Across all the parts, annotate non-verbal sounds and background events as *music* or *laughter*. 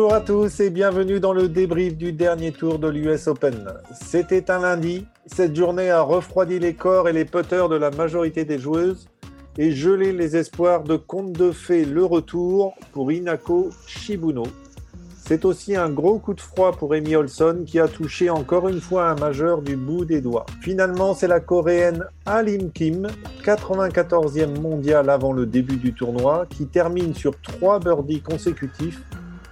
Bonjour à tous et bienvenue dans le débrief du dernier tour de l'US Open. C'était un lundi. Cette journée a refroidi les corps et les putters de la majorité des joueuses et gelé les espoirs de conte de fées le retour pour Inako Shibuno. C'est aussi un gros coup de froid pour Amy Olson qui a touché encore une fois un majeur du bout des doigts. Finalement, c'est la coréenne Alim Kim, 94e mondiale avant le début du tournoi, qui termine sur trois birdies consécutifs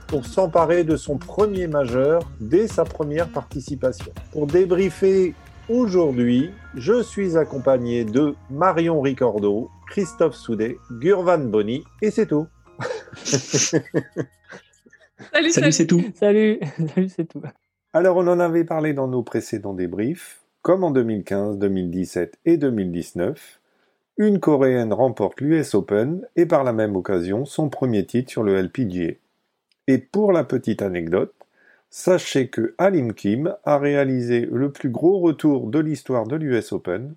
pour s'emparer de son premier majeur dès sa première participation. Pour débriefer aujourd'hui, je suis accompagné de Marion Ricordo, Christophe Soudet, Gurvan Bonny et c'est tout. *laughs* Salut, salut, c'est tout. Salut, salut c'est tout. Alors, on en avait parlé dans nos précédents débriefs. Comme en 2015, 2017 et 2019, une Coréenne remporte l'US Open et par la même occasion son premier titre sur le LPGA. Et pour la petite anecdote, sachez que Alim Kim a réalisé le plus gros retour de l'histoire de l'US Open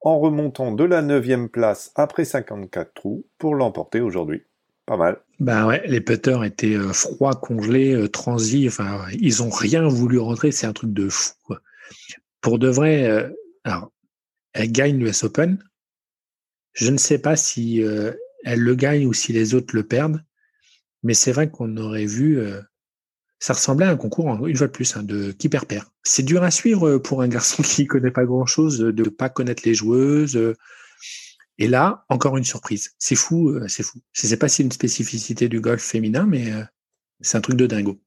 en remontant de la 9 place après 54 trous pour l'emporter aujourd'hui. Pas mal. Bah ouais, les putters étaient euh, froids, congelés, euh, transis. Enfin, ils ont rien voulu rentrer. C'est un truc de fou. Pour de vrai, euh, alors, elle gagne l'US Open. Je ne sais pas si elle le gagne ou si les autres le perdent. Mais c'est vrai qu'on aurait vu. ça ressemblait à un concours, une fois de plus, hein, de qui perd perd. C'est dur à suivre pour un garçon *laughs* qui connaît pas grand chose, de ne pas connaître les joueuses et là, encore une surprise. C'est fou, euh, c'est fou. Je ne sais pas si c'est une spécificité du golf féminin, mais euh, c'est un truc de dingo.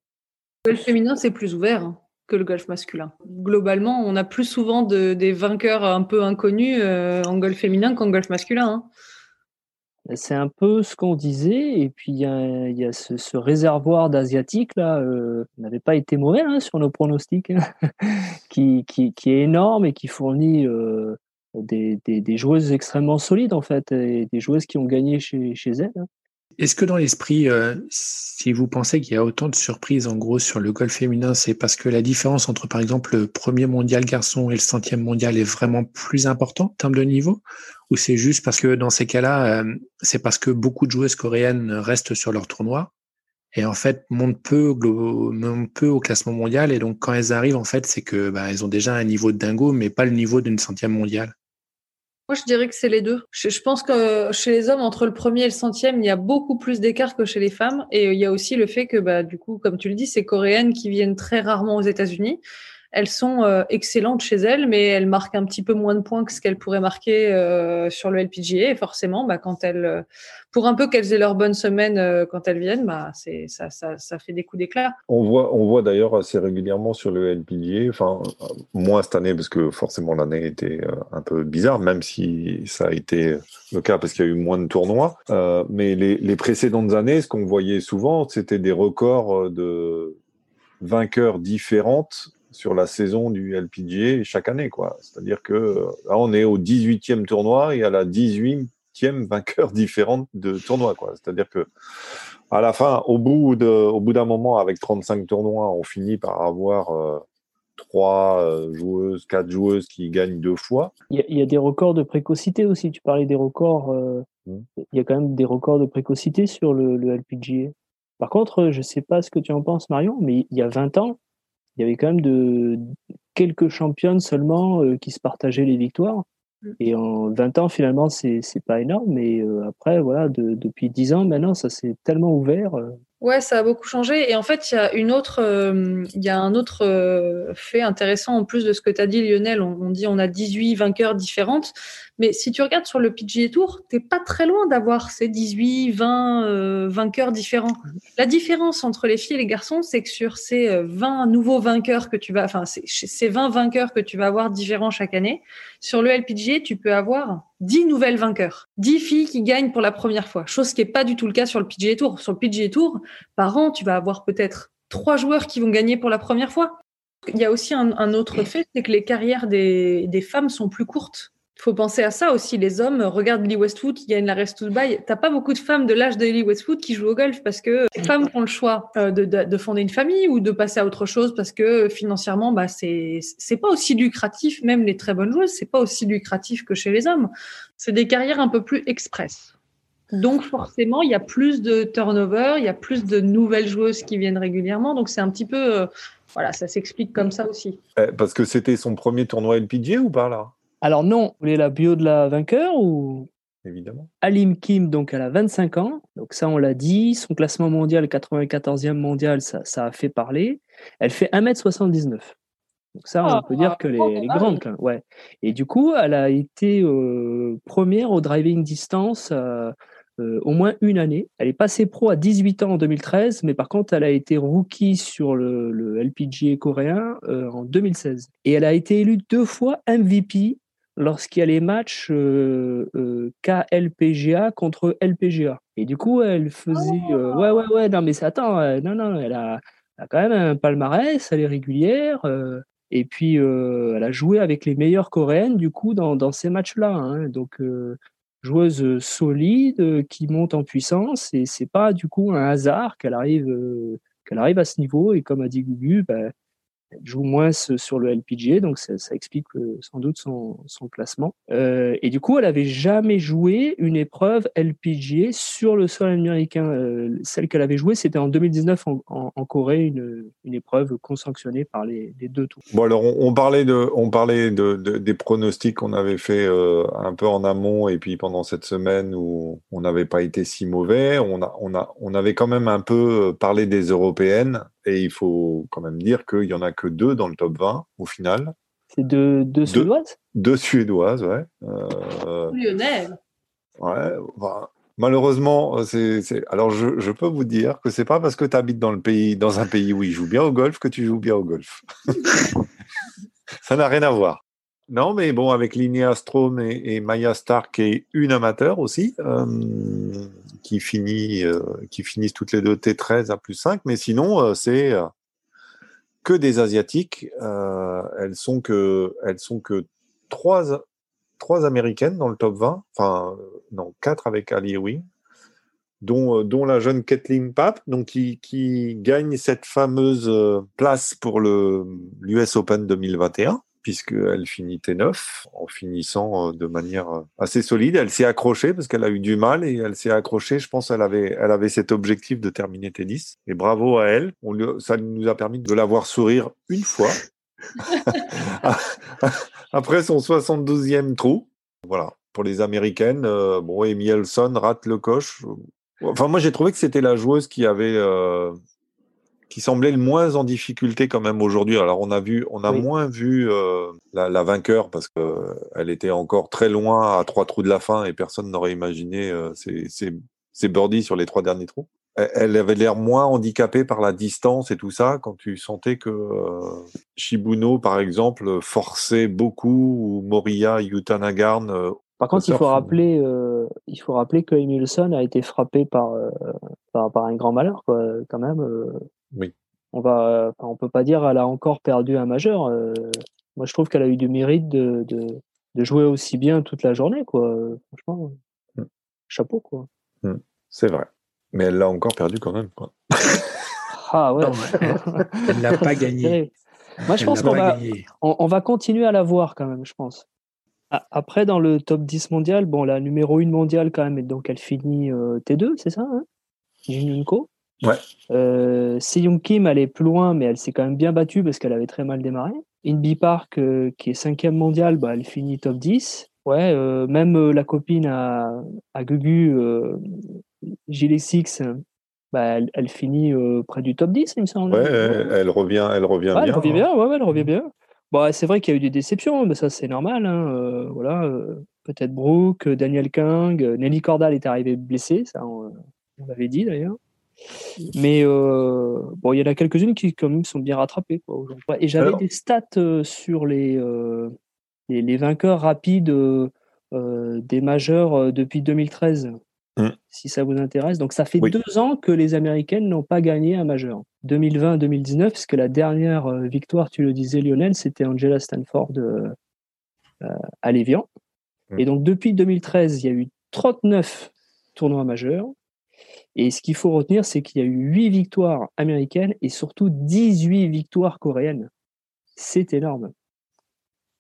Le golf féminin, c'est plus ouvert hein, que le golf masculin. Globalement, on a plus souvent des vainqueurs un peu inconnus euh, en golf féminin qu'en golf masculin. Hein. C'est un peu ce qu'on disait, et puis il y a, ce, réservoir d'asiatiques là, n'avait pas été mauvais hein, sur nos pronostics, *laughs* qui, qui, est énorme et qui fournit des, des, joueuses extrêmement solides en fait, et des joueuses qui ont gagné chez, chez elles. Hein. Est-ce que dans l'esprit, euh, si vous pensez qu'il y a autant de surprises en gros sur le golf féminin, c'est parce que la différence entre par exemple le premier mondial garçon et le centième mondial est vraiment plus importante en termes de niveau? Ou c'est juste parce que dans ces cas-là, euh, c'est parce que beaucoup de joueuses coréennes restent sur leur tournoi et en fait montent peu, au classement mondial et donc quand elles arrivent en fait c'est que bah, elles ont déjà un niveau de dingo mais pas le niveau d'une centième mondiale moi, je dirais que c'est les deux. Je, pense que chez les hommes, entre le premier et le centième, il y a beaucoup plus d'écart que chez les femmes. Et il y a aussi le fait que, bah, du coup, comme tu le dis, c'est coréennes qui viennent très rarement aux États-Unis elles sont euh, excellentes chez elles, mais elles marquent un petit peu moins de points que ce qu'elles pourraient marquer euh, sur le LPGA. Et forcément, bah, quand elles, euh, pour un peu qu'elles aient leur bonne semaine quand elles viennent, bah, ça, fait des coups d'éclat. On voit, on voit d'ailleurs assez régulièrement sur le LPGA, enfin moins cette année parce que forcément l'année était un peu bizarre, même si ça a été le cas parce qu'il y a eu moins de tournois. mais les précédentes années, ce qu'on voyait souvent, c'était des records de vainqueurs différentes sur la saison du LPGA chaque année. quoi. C'est-à-dire que là, on est au 18e tournoi et à la 18e vainqueur *laughs* différente de tournoi. Quoi. C'est-à-dire que à la fin, au bout, de, au bout d'un moment, avec 35 tournois, on finit par avoir euh, trois euh, joueuses, quatre joueuses qui gagnent deux fois. Il y, a, des records de précocité aussi. Tu parlais des records. Euh, mmh. Il y a quand même des records de précocité sur le, le LPGA. Par contre, je ne sais pas ce que tu en penses, Marion, mais il y a 20 ans, il y avait quand même de, quelques championnes seulement euh, qui se partageaient les victoires. Mm. Et en 20 ans, finalement, c'est pas énorme, mais euh, après, voilà, depuis 10 ans, maintenant, ça s'est tellement ouvert. Euh. Ouais, ça a beaucoup changé. Et en fait, il y a une autre, il y a un autre fait intéressant en plus de ce que tu as dit, Lionel. On, on, dit on a 18 vainqueurs différentes. Mais si tu regardes sur le PGA Tour, t'es pas très loin d'avoir ces 18, 20 euh, vainqueurs différents. La différence entre les filles et les garçons, c'est que sur ces 20 euh, nouveaux vainqueurs que tu vas, enfin, ces 20 vainqueurs que tu vas avoir différents chaque année, sur le LPGA, tu peux avoir 10 nouvelles vainqueurs, 10 filles qui gagnent pour la première fois, chose qui est pas du tout le cas sur le PGA Tour. Sur le PGA Tour, par an, tu vas avoir peut-être trois joueurs qui vont gagner pour la première fois. Il y a aussi un, autre fait, c'est que les carrières des, des femmes sont plus courtes. Il faut penser à ça aussi. Les hommes, regardent Lee Westwood qui gagne la Rest to Dubai. T'as pas beaucoup de femmes de l'âge de Lee Westwood qui jouent au golf parce que les femmes font le choix euh, de, de, fonder une famille ou de passer à autre chose parce que financièrement, bah, c'est, c'est pas aussi lucratif. Même les très bonnes joueuses, c'est pas aussi lucratif que chez les hommes. C'est des carrières un peu plus express. Donc forcément, il y a plus de turnover, il y a plus de nouvelles joueuses qui viennent régulièrement. Donc c'est un petit peu, euh, voilà, ça s'explique comme ça aussi. Parce que c'était son premier tournoi LPG ou pas là? Alors non, vous voulez la bio de la vainqueur ou? Évidemment. Alim Kim, donc elle a 25 ans, donc ça on l'a dit. Son classement mondial, 94e mondial, ça, ça a fait parler. Elle fait 1m79. Donc ça, on Ah, peut dire que les, grandes, quand même, ouais. Et du coup, elle a été euh, première au driving distance euh, euh, au moins une année. Elle est passée pro à 18 ans en 2013, mais par contre, elle a été rookie sur le, le LPGA coréen euh, en 2016. Et elle a été élue deux fois MVP lorsqu'il y a les matchs euh, euh, KLPGA contre LPGA. Et du coup, elle faisait... euh, ouais, ouais, ouais, non, mais c'est- attends, non, non, elle a, elle a quand même un palmarès, elle est régulière. et puis, elle a joué avec les meilleures coréennes, du coup, dans, dans ces matchs-là. hein. Donc, joueuse solide, qui monte en puissance. Et c'est pas, du coup, un hasard qu'elle arrive, qu'elle arrive à ce niveau. Et comme a dit Gugu, ben, elle joue moins sur le LPGA, donc ça, explique euh, sans doute son, son classement. Euh, et du coup, elle avait jamais joué une épreuve LPGA sur le sol américain. Euh, celle qu'elle avait jouée, c'était en 2019 en, Corée, une, une épreuve consanctionnée par les, deux tours. Bon alors on, parlait de, on parlait de, de- des pronostics qu'on avait fait un peu en amont et puis pendant cette semaine où on n'avait pas été si mauvais, on a, on a, on avait quand même un peu parlé des européennes et il faut quand même dire qu'il y en a que deux dans le top 20 au final, C'est deux, deux Suédoises? deux suédoises, ouais. Euh, Lionel. Ouais, malheureusement, c'est, alors je, je peux vous dire que c'est pas parce que tu habites dans le pays, dans un pays où ils jouent bien au golf que tu joues bien au golf. *laughs* Ça n'a rien à voir. Non, mais bon, avec Linnea Strom et, et Maya Stark et une amateur aussi, euh, qui finit, euh, qui finissent toutes les deux T13 à plus 5, mais sinon, euh, c'est euh, que des asiatiques. Elles sont que, elles sont que trois, trois américaines dans le top 20, enfin, non, quatre avec Ali Ewing, dont, dont la jeune Kathleen Papp, donc qui, qui gagne cette fameuse place pour l'US Open 2021 puisqu'elle finit T9 en finissant euh, de manière euh, assez solide. Elle s'est accrochée parce qu'elle a eu du mal et elle s'est accrochée. Je pense qu'elle avait, elle avait cet objectif de terminer T10. Et bravo à elle. On lui- ça nous a permis de la voir sourire une fois *laughs* *laughs* après son 72e trou. Voilà. Pour les Américaines, euh, bon, Amy Elson rate le coche. Enfin, moi, j'ai trouvé que c'était la joueuse qui avait, euh, qui semblait le moins en difficulté quand même aujourd'hui. Alors, on a vu, on a Oui. moins vu euh, la, la vainqueur parce que euh, elle était encore très loin à trois trous de la fin et personne n'aurait imaginé euh, ces, ces, ces birdies sur les trois derniers trous. Elle- Elle avait l'air moins handicapée par la distance et tout ça quand tu sentais que euh, Shibuno, par exemple, forçait beaucoup ou Moria, Yutanagarn euh, Par contre, il faut rappeler, euh, il faut rappeler que Emilson a été frappé par, euh, par, par un grand malheur, quoi, quand même. euh. Oui. On va, enfin, on peut pas dire qu'elle a encore perdu un majeur. euh. moi, je trouve qu'elle a eu du mérite de, de, de jouer aussi bien toute la journée, quoi. Franchement, Mm. chapeau, quoi. C'est vrai. Mais elle l'a encore perdu quand même. quoi. *laughs* Ah ouais. Non, elle- elle l'a pas *laughs* gagné. Moi, je Elle pense qu'on va, on, on va continuer à la voir quand même, je pense. Après, dans le top 10 mondial, bon, la numéro 1 mondiale quand même, et donc elle finit euh, T2, c'est ça hein? Ouais. Euh, Kim, est plus loin, mais elle s'est quand même bien battue parce qu'elle avait très mal démarré. Inby Park, euh, qui est cinquième mondial, bah, elle finit top 10. Ouais, euh, même euh, la copine à, à Gugu, Gilles Six, bah, elle, elle finit près du top 10, il me semble. Ouais, elle, elle revient, elle revient bien. elle revient hein. bien, ouais, ouais, elle revient bien. Bon, c'est vrai qu'il y a eu des déceptions, mais ça c'est normal. hein, voilà, peut-être Brooke, Daniel King, Nelly Cordal est arrivée blessée, ça on, on l'avait dit d'ailleurs. Mais euh, bon, il y en a quelques-unes qui quand même sont bien rattrapées quoi, Et j'avais Alors- des stats euh, sur les, euh, les, les vainqueurs rapides des majeurs depuis 2013, Mm. si ça vous intéresse. Donc ça fait Oui. deux ans que les Américaines n'ont pas gagné un majeur. 2020-2019, puisque la dernière euh, victoire, tu le disais Lionel, c'était Angela Stanford euh, euh, à Lévian. Mm. Et donc depuis 2013, il y a eu 39 tournois majeurs. Et ce qu'il faut retenir, c'est qu'il y a eu 8 victoires américaines et surtout 18 victoires coréennes. C'est énorme.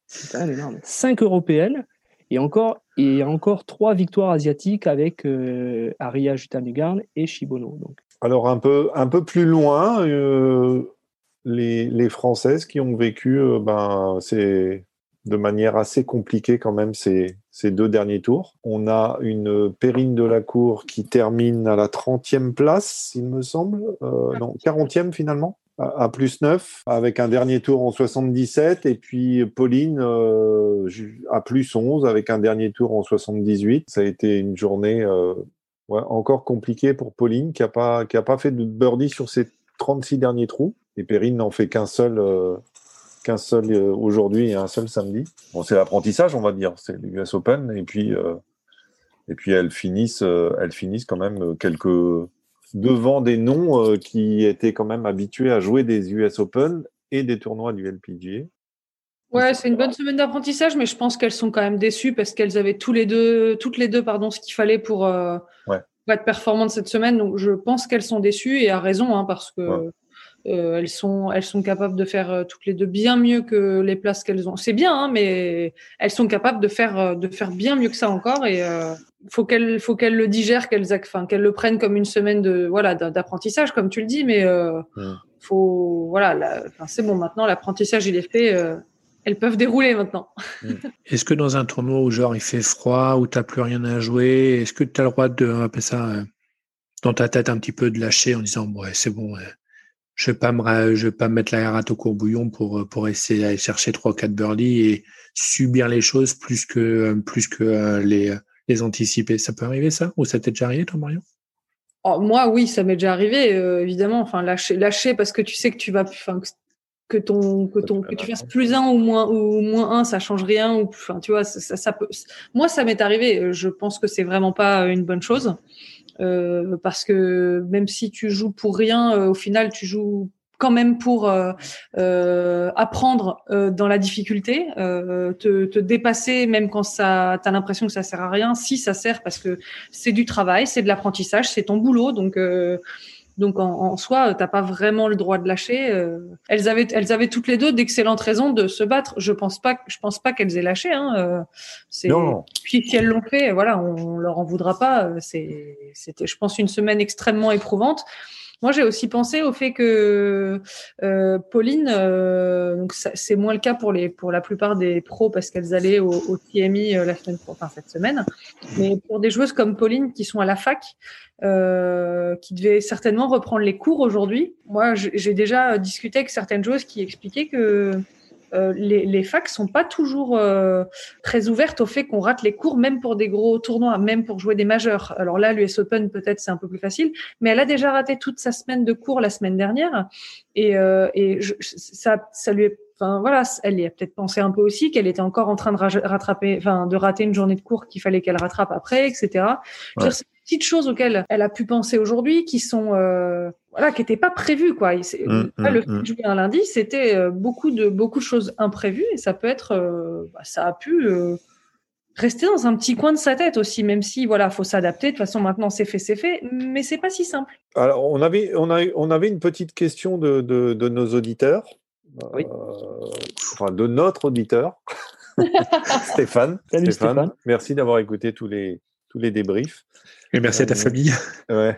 C'est énorme. 5 européennes Et encore, et encore trois victoires asiatiques avec euh, Aria et Shibono. Donc. Alors un peu, un peu plus loin, euh, les, les, Françaises qui ont vécu euh, ben, de manière assez compliquée quand même ces, ces deux derniers tours. On a une Périne de la Cour qui termine à la 30e place, il me semble. non, 40e finalement à plus 9 avec un dernier tour en 77 et puis Pauline euh, à plus 11 avec un dernier tour en 78. Ça a été une journée euh, encore compliquée pour Pauline qui a pas pas fait de birdie sur ses 36 derniers trous et Perrine n'en fait qu'un seul euh, qu'un seul euh, aujourd'hui et un seul samedi. Bon, c'est l'apprentissage, on va dire, c'est l'US Open et puis euh, et puis elles finissent elles finissent quand même quelques devant des noms euh, qui étaient quand même habitués à jouer des US Open et des tournois du LPGA. Ouais, c'est une bonne semaine d'apprentissage, mais je pense qu'elles sont quand même déçues parce qu'elles avaient tous les deux, toutes les deux pardon, ce qu'il fallait pour, euh, être performantes cette semaine. Donc je pense qu'elles sont déçues et à raison, hein, parce que euh, elles, sont, elles sont capables de faire toutes les deux bien mieux que les places qu'elles ont. C'est bien, hein, mais elles sont capables de faire, de faire bien mieux que ça encore. Et, faut qu'elle faut qu'elle le digère, qu'elle enfin qu'elle le prenne comme une semaine de voilà d'apprentissage comme tu le dis, mais euh, faut voilà, c'est bon maintenant l'apprentissage il est fait. Euh, elles peuvent dérouler maintenant. est-ce que dans un tournoi où genre il fait froid, où t'as plus rien à jouer, est-ce que tu as le droit de appeler ça euh, dans ta tête un petit peu de lâcher en disant ouais c'est bon, je vais pas me vais pas mettre la rate au courbouillon pour pour essayer d'aller chercher trois quatre birdies et subir les choses plus que plus que les anticiper. Ça peut arriver ça? Ou ça t'est déjà arrivé, toi, Marion? Oh, Moi, oui, ça m'est déjà arrivé, euh, évidemment. Enfin, lâcher, lâcher parce que tu sais que tu vas, que ton, que ton, que tu fasses plus un ou moins ou moins un, ça change rien. Ou, enfin, tu vois, ça, ça peut. Moi, ça m'est arrivé. Je pense que c'est vraiment pas une bonne chose. Euh, parce que même si tu joues pour rien, euh, au final, tu joues quand même pour euh, euh, apprendre euh, dans la difficulté, te, te, dépasser même quand ça, t'as l'impression que ça sert à rien. Si ça sert parce que c'est du travail, c'est de l'apprentissage, c'est ton boulot, donc. Donc en, en soi, t'as pas vraiment le droit de lâcher. elles avaient, elles avaient toutes les deux d'excellentes raisons de se battre. Je pense pas, je pense pas qu'elles aient lâché. Hein. c'est, Puis si elles l'ont fait, voilà, on, on leur en voudra pas. C'était, je pense, une semaine extrêmement éprouvante. Moi, j'ai aussi pensé au fait que euh, Pauline, euh, donc c'est moins le cas pour les pour la plupart des pros parce qu'elles allaient au, TMI euh, la semaine, enfin cette semaine, mais pour des joueuses comme Pauline qui sont à la fac, qui devaient certainement reprendre les cours aujourd'hui. Moi, j'ai déjà discuté avec certaines joueuses qui expliquaient que euh, les, les, facs sont pas toujours euh, très ouvertes au fait qu'on rate les cours, même pour des gros tournois, même pour jouer des majeurs. Alors là, l'US Open, peut-être, c'est un peu plus facile, mais elle a déjà raté toute sa semaine de cours la semaine dernière, et, euh, et ça, ça lui est Enfin voilà, elle y a peut-être pensé un peu aussi qu'elle était encore en train de rattraper, enfin de rater une journée de cours qu'il fallait qu'elle rattrape après, etc petites choses auxquelles elle a pu penser aujourd'hui qui sont euh, voilà qui n'étaient pas prévues quoi. Mmh, le fait de jouer un lundi, c'était euh, beaucoup de beaucoup de choses imprévues et ça peut être euh, bah, ça a pu rester dans un petit coin de sa tête aussi, même si voilà, faut s'adapter. De toute façon, maintenant c'est fait, c'est fait, mais c'est pas si simple. Alors, on avait, on a, on avait une petite question de, de, de nos auditeurs, oui. enfin de notre auditeur, *laughs* Stéphane. Salut Stéphane. Merci d'avoir écouté tous les tous les débriefs. Et merci à ta euh, famille. Ouais.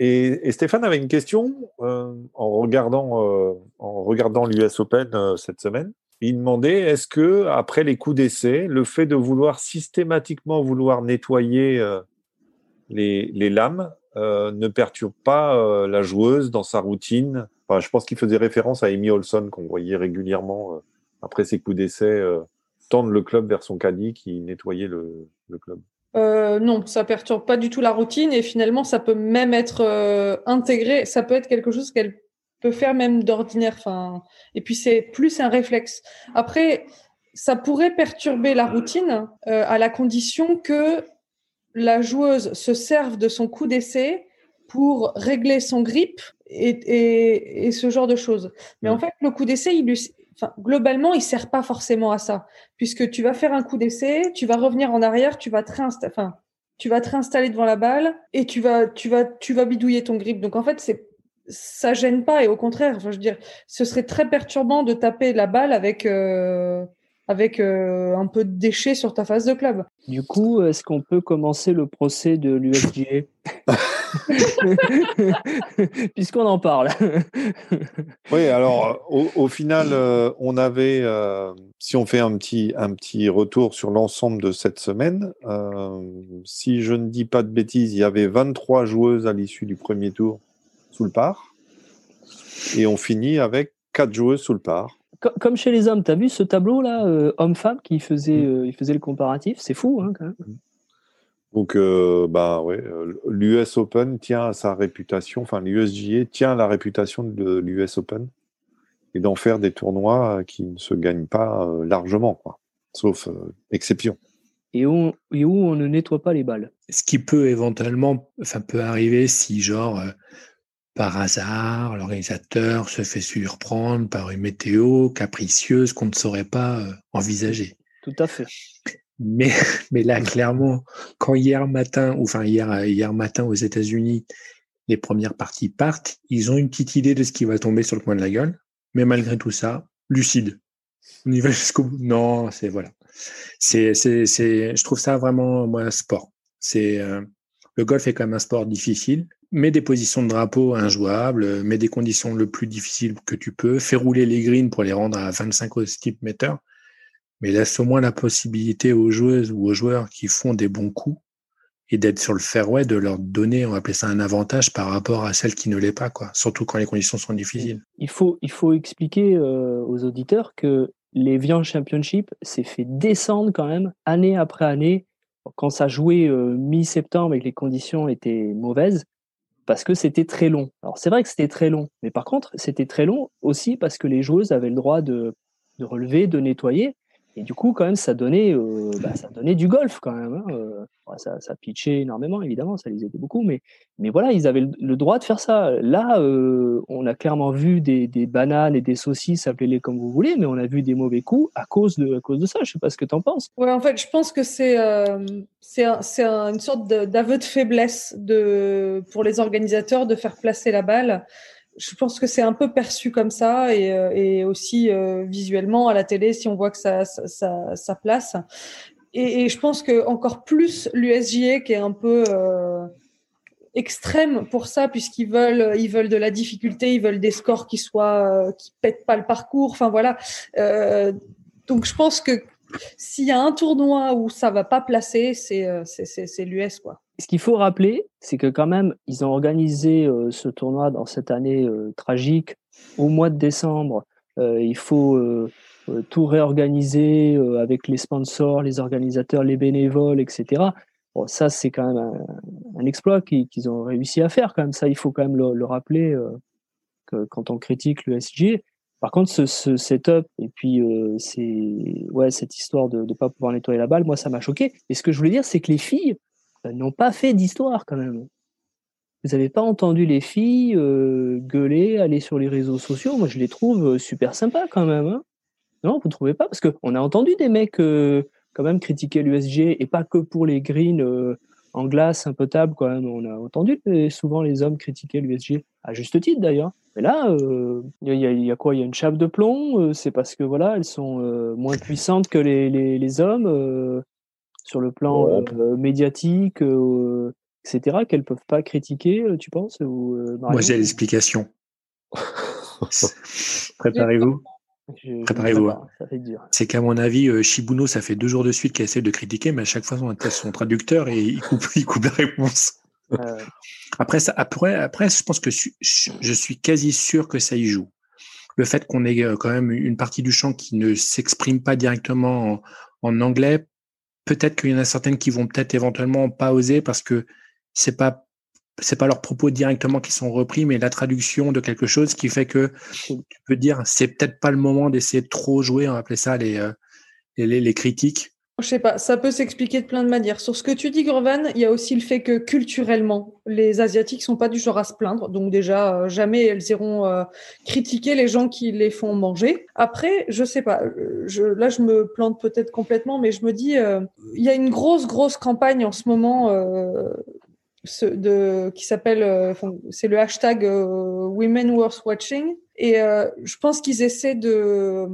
Et, Stéphane avait une question euh, en regardant, euh, en regardant l'US Open cette semaine. Il demandait est-ce que après les coups d'essai, le fait de vouloir systématiquement vouloir nettoyer les, les, lames ne perturbe pas la joueuse dans sa routine? Enfin, Je pense qu'il faisait référence à Amy Olson qu'on voyait régulièrement après ses coups d'essai tendre le club vers son caddie qui nettoyait le, le club. Euh, non, ça perturbe pas du tout la routine et finalement ça peut même être euh, intégré. Ça peut être quelque chose qu'elle peut faire même d'ordinaire. Enfin, et puis c'est plus un réflexe. Après, ça pourrait perturber la routine euh, à la condition que la joueuse se serve de son coup d'essai pour régler son grip et, et, ce genre de choses. Mais en mm. fait, le coup d'essai, il lui, globalement, il sert pas forcément à ça, puisque tu vas faire un coup d'essai, tu vas revenir en arrière, tu vas te enfin, tu vas te réinstaller devant la balle et tu vas, tu vas, tu vas bidouiller ton grip. Donc en fait, c'est ça gêne pas et au contraire, je veux dire, ce serait très perturbant de taper la balle avec euh, avec un peu de déchets sur ta phase de club. Du coup, est-ce qu'on peut commencer le procès de l'USGA *laughs* *laughs* Puisqu'on en parle. *laughs* oui, alors au, final, euh, on avait, euh, si on fait un petit, un petit retour sur l'ensemble de cette semaine, euh, si je ne dis pas de bêtises, il y avait 23 joueuses à l'issue du premier tour sous le par. Et on finit avec 4 joueuses sous le par. Comme chez les hommes, tu as vu ce tableau-là, homme-femme, qui faisait, mm. il faisait le comparatif? C'est fou, hein, quand même. Mm. Donc, euh, bah ouais, euh, l'US Open tient à sa réputation, enfin l'USGA tient à la réputation de l'US Open et d'en faire des tournois qui ne se gagnent pas euh, largement, quoi, sauf exception. Et où, et où on ne nettoie pas les balles. Ce qui peut éventuellement, enfin peut arriver si genre par hasard l'organisateur se fait surprendre par une météo capricieuse qu'on ne saurait pas envisager. Tout à fait. Mais, mais là, clairement, quand hier matin, ou enfin hier, hier matin aux États-Unis, les premières parties partent, ils ont une petite idée de ce qui va tomber sur le coin de la gueule. Mais malgré tout ça, lucide. On y va jusqu'au bout. Non, c'est voilà. C'est, c'est, c'est, je trouve ça vraiment, moi, sport. C'est, euh, le golf est quand même un sport difficile. Mets des positions de drapeau injouables, mets des conditions le plus difficiles que tu peux, fais rouler les greens pour les rendre à 25 au steep meter mais laisse au moins la possibilité aux joueuses ou aux joueurs qui font des bons coups et d'être sur le fairway, de leur donner, on va appeler ça un avantage par rapport à celles qui ne l'est pas, quoi. Surtout quand les conditions sont difficiles. Il faut, il faut expliquer euh, aux auditeurs que les Vian Championship s'est fait descendre quand même année après année quand ça jouait euh, mi-septembre et que les conditions étaient mauvaises parce que c'était très long. Alors c'est vrai que c'était très long, mais par contre c'était très long aussi parce que les joueuses avaient le droit de, de relever, de nettoyer. Et du coup, quand même, ça donnait, euh, bah, ça donnait du golf quand même. Hein, euh. ça, ça pitchait énormément, évidemment, ça les aidait beaucoup. Mais, mais voilà, ils avaient le, droit de faire ça. Là, euh, on a clairement vu des, bananes et des saucisses, appelez-les comme vous voulez, mais on a vu des mauvais coups à cause de, à cause de ça. Je sais pas ce que tu en penses. Ouais, en fait, je pense que c'est un, une sorte d'aveu de faiblesse de, pour les organisateurs de faire placer la balle je pense que c'est un peu perçu comme ça et, euh, et aussi euh, visuellement à la télé si on voit que ça, ça, ça, place. Et, et, je pense que encore plus l'USJA qui est un peu euh, extrême pour ça puisqu'ils veulent ils veulent de la difficulté, ils veulent des scores qui soient qui pètent pas le parcours. Enfin voilà. donc je pense que s'il y a un tournoi où ça va pas placer, c'est c'est l'US quoi ce qu'il faut rappeler, c'est que quand même, ils ont organisé euh, ce tournoi dans cette année euh, tragique au mois de décembre. Euh, il faut tout réorganiser avec les sponsors, les organisateurs, les bénévoles, etc. Bon, ça, c'est quand même un, exploit qu'ils ont réussi à faire. Quand ça, il faut quand même le, rappeler quand on critique le. Par contre, ce, setup et puis c'est ouais cette histoire de ne pas pouvoir nettoyer la balle, moi, ça m'a choqué. Et ce que je voulais dire, c'est que les filles n'ont pas fait d'histoire quand même. Vous n'avez pas entendu les filles euh, gueuler, aller sur les réseaux sociaux. Moi, je les trouve euh, super sympas quand même. Hein. non, vous trouvez pas? Parce qu'on a entendu des mecs quand même critiquer l'USG et pas que pour les greens en glace impotable quand même. On a entendu souvent les hommes critiquer l'USG, à juste titre d'ailleurs. Mais là, il y, a quoi Il y a une chape de plomb. c'est parce que voilà, elles sont moins puissantes que les, les hommes sur le plan médiatique, etc., qu'elles peuvent pas critiquer, tu penses Moi, j'ai l'explication. *laughs* Préparez-vous. Préparez-vous. Hein. C'est qu'à mon avis, Shibuno, ça fait deux jours de suite qu'il essaie de critiquer, mais à chaque fois, on a son traducteur et il coupe, *laughs* il coupe la réponse. Après, ça, après, après, je pense que je suis quasi sûr que ça y joue. Le fait qu'on ait quand même une partie du chant qui ne s'exprime pas directement en anglais peut-être qu'il y en a certaines qui vont peut-être éventuellement pas oser parce que c'est pas pas leurs propos directement qui sont repris, mais la traduction de quelque chose qui fait que tu peux dire c'est peut-être pas le moment d'essayer de trop jouer, on va appeler ça les, euh, critiques je sais pas, ça peut s'expliquer de plein de manières. Sur ce que tu dis, Grovan, il y a aussi le fait que culturellement, les Asiatiques sont pas du genre à se plaindre. Donc déjà, euh, jamais elles iront euh, critiquer les gens qui les font manger. Après, je sais pas, euh, je, là je me plante peut-être complètement, mais je me dis, il y a une grosse, grosse campagne en ce moment ce, de, qui s'appelle, c'est le hashtag Women Worth Watching. Et je pense qu'ils essaient de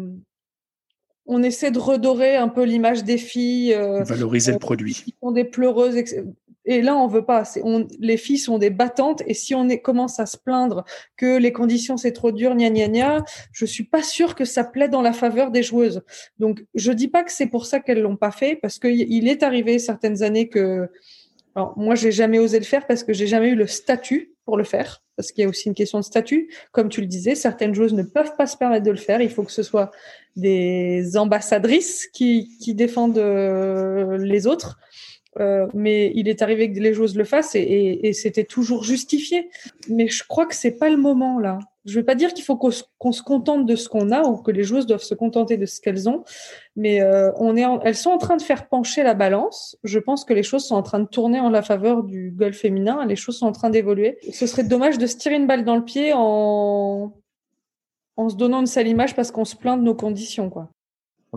on essaie de redorer un peu l'image des filles. Valoriser le produit. Qui sont des pleureuses, et là, on veut pas. On, les filles sont des battantes. Et si on est, commence à se plaindre que les conditions c'est trop dur, gna gna gna, je suis pas sûre que ça plaît dans la faveur des joueuses. Donc, je dis pas que c'est pour ça qu'elles l'ont pas fait, parce qu'il est arrivé certaines années que, alors moi, j'ai jamais osé le faire parce que j'ai jamais eu le statut pour le faire, parce qu'il y a aussi une question de statut. Comme tu le disais, certaines joueuses ne peuvent pas se permettre de le faire. Il faut que ce soit des ambassadrices qui, qui défendent euh, les autres. Euh, mais il est arrivé que les joueuses le fassent et, c'était toujours justifié. Mais je crois que c'est pas le moment là. Je vais pas dire qu'il faut qu'on se, contente de ce qu'on a ou que les joueuses doivent se contenter de ce qu'elles ont, mais euh, elles sont en train de faire pencher la balance. Je pense que les choses sont en train de tourner en la faveur du golf féminin. Les choses sont en train d'évoluer. Ce serait dommage de se tirer une balle dans le pied en en se donnant une sale image parce qu'on se plaint de nos conditions, quoi.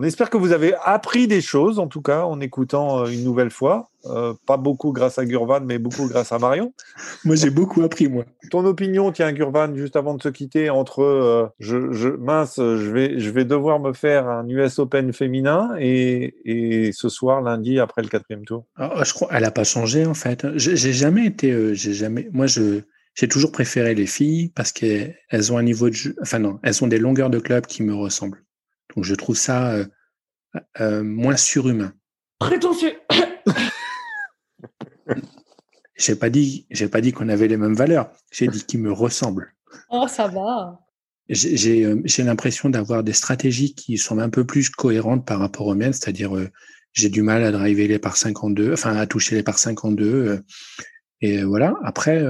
On espère que vous avez appris des choses, en tout cas, en écoutant euh, une nouvelle fois. Euh, pas beaucoup grâce à Gurvan, mais beaucoup grâce à Marion. *laughs* moi, j'ai beaucoup appris, moi. Ton opinion, tiens, Gurvan, juste avant de se quitter, entre euh, je, mince, je vais, je vais devoir me faire un US Open féminin et, ce soir, lundi, après le quatrième tour. Ah, je crois, elle n'a pas changé, en fait. J'ai jamais été, j'ai jamais, moi, je, j'ai toujours préféré les filles parce qu'elles ont un niveau de jeu, enfin non, elles ont des longueurs de club qui me ressemblent. Donc je trouve ça euh, euh, moins surhumain. Prétentieux. *laughs* j'ai pas dit, j'ai pas dit qu'on avait les mêmes valeurs. J'ai dit qu'ils me ressemblent. Oh, ça va. J'ai euh, l'impression d'avoir des stratégies qui sont un peu plus cohérentes par rapport aux miennes, c'est-à-dire j'ai du mal à driver les par 52, enfin à toucher les par 52. et voilà. Après,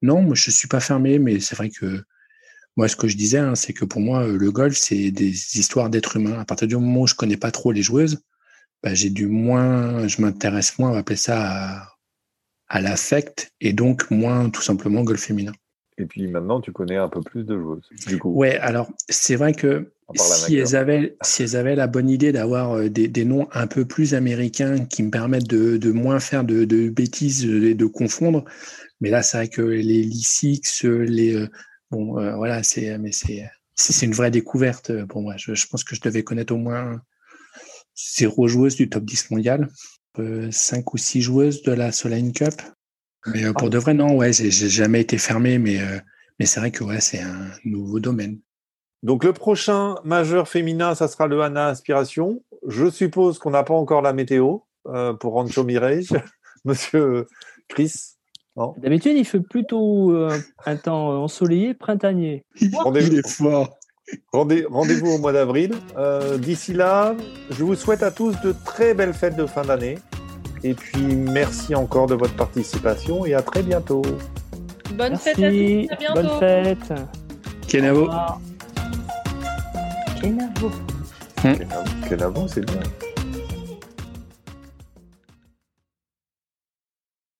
non, moi je suis pas fermé, mais c'est vrai que moi, ce que je disais, hein, c'est que pour moi, le golf, c'est des histoires d'êtres humains. À partir du moment où je connais pas trop les joueuses, bah, j'ai du moins, je m'intéresse moins, on va appeler ça à, l'affect, et donc moins tout simplement golf féminin. Et puis maintenant, tu connais un peu plus de joueuses. Du coup. Ouais, alors c'est vrai que si elles, avaient, si elles avaient la bonne idée d'avoir euh, des, noms un peu plus américains qui me permettent de, moins faire de, bêtises et de, confondre, mais là, c'est vrai que les Lissix, les euh, Bon, euh, voilà, c'est, mais c'est, c'est une vraie découverte pour moi. Je, pense que je devais connaître au moins zéro joueuse du top 10 mondial, euh, cinq ou six joueuses de la Solheim Cup. Mais euh, pour de vrai, non, ouais, j'ai, jamais été fermé, mais, mais c'est vrai que ouais, c'est un nouveau domaine. Donc le prochain majeur féminin, ça sera le Hana Inspiration. Je suppose qu'on n'a pas encore la météo pour Rancho Mirage. *laughs* Monsieur Chris, D'habitude, il fait plutôt euh, un temps ensoleillé, printanier. Rendez-vous Rendez, vous au mois d'avril. Euh, d'ici là, je vous souhaite à tous de très belles fêtes de fin d'année. Et puis, merci encore de votre participation et à très bientôt. Bonne fête à tous. À bientôt. Bonne fête. Kenavo. Kenavo. Kenavo, c'est bien.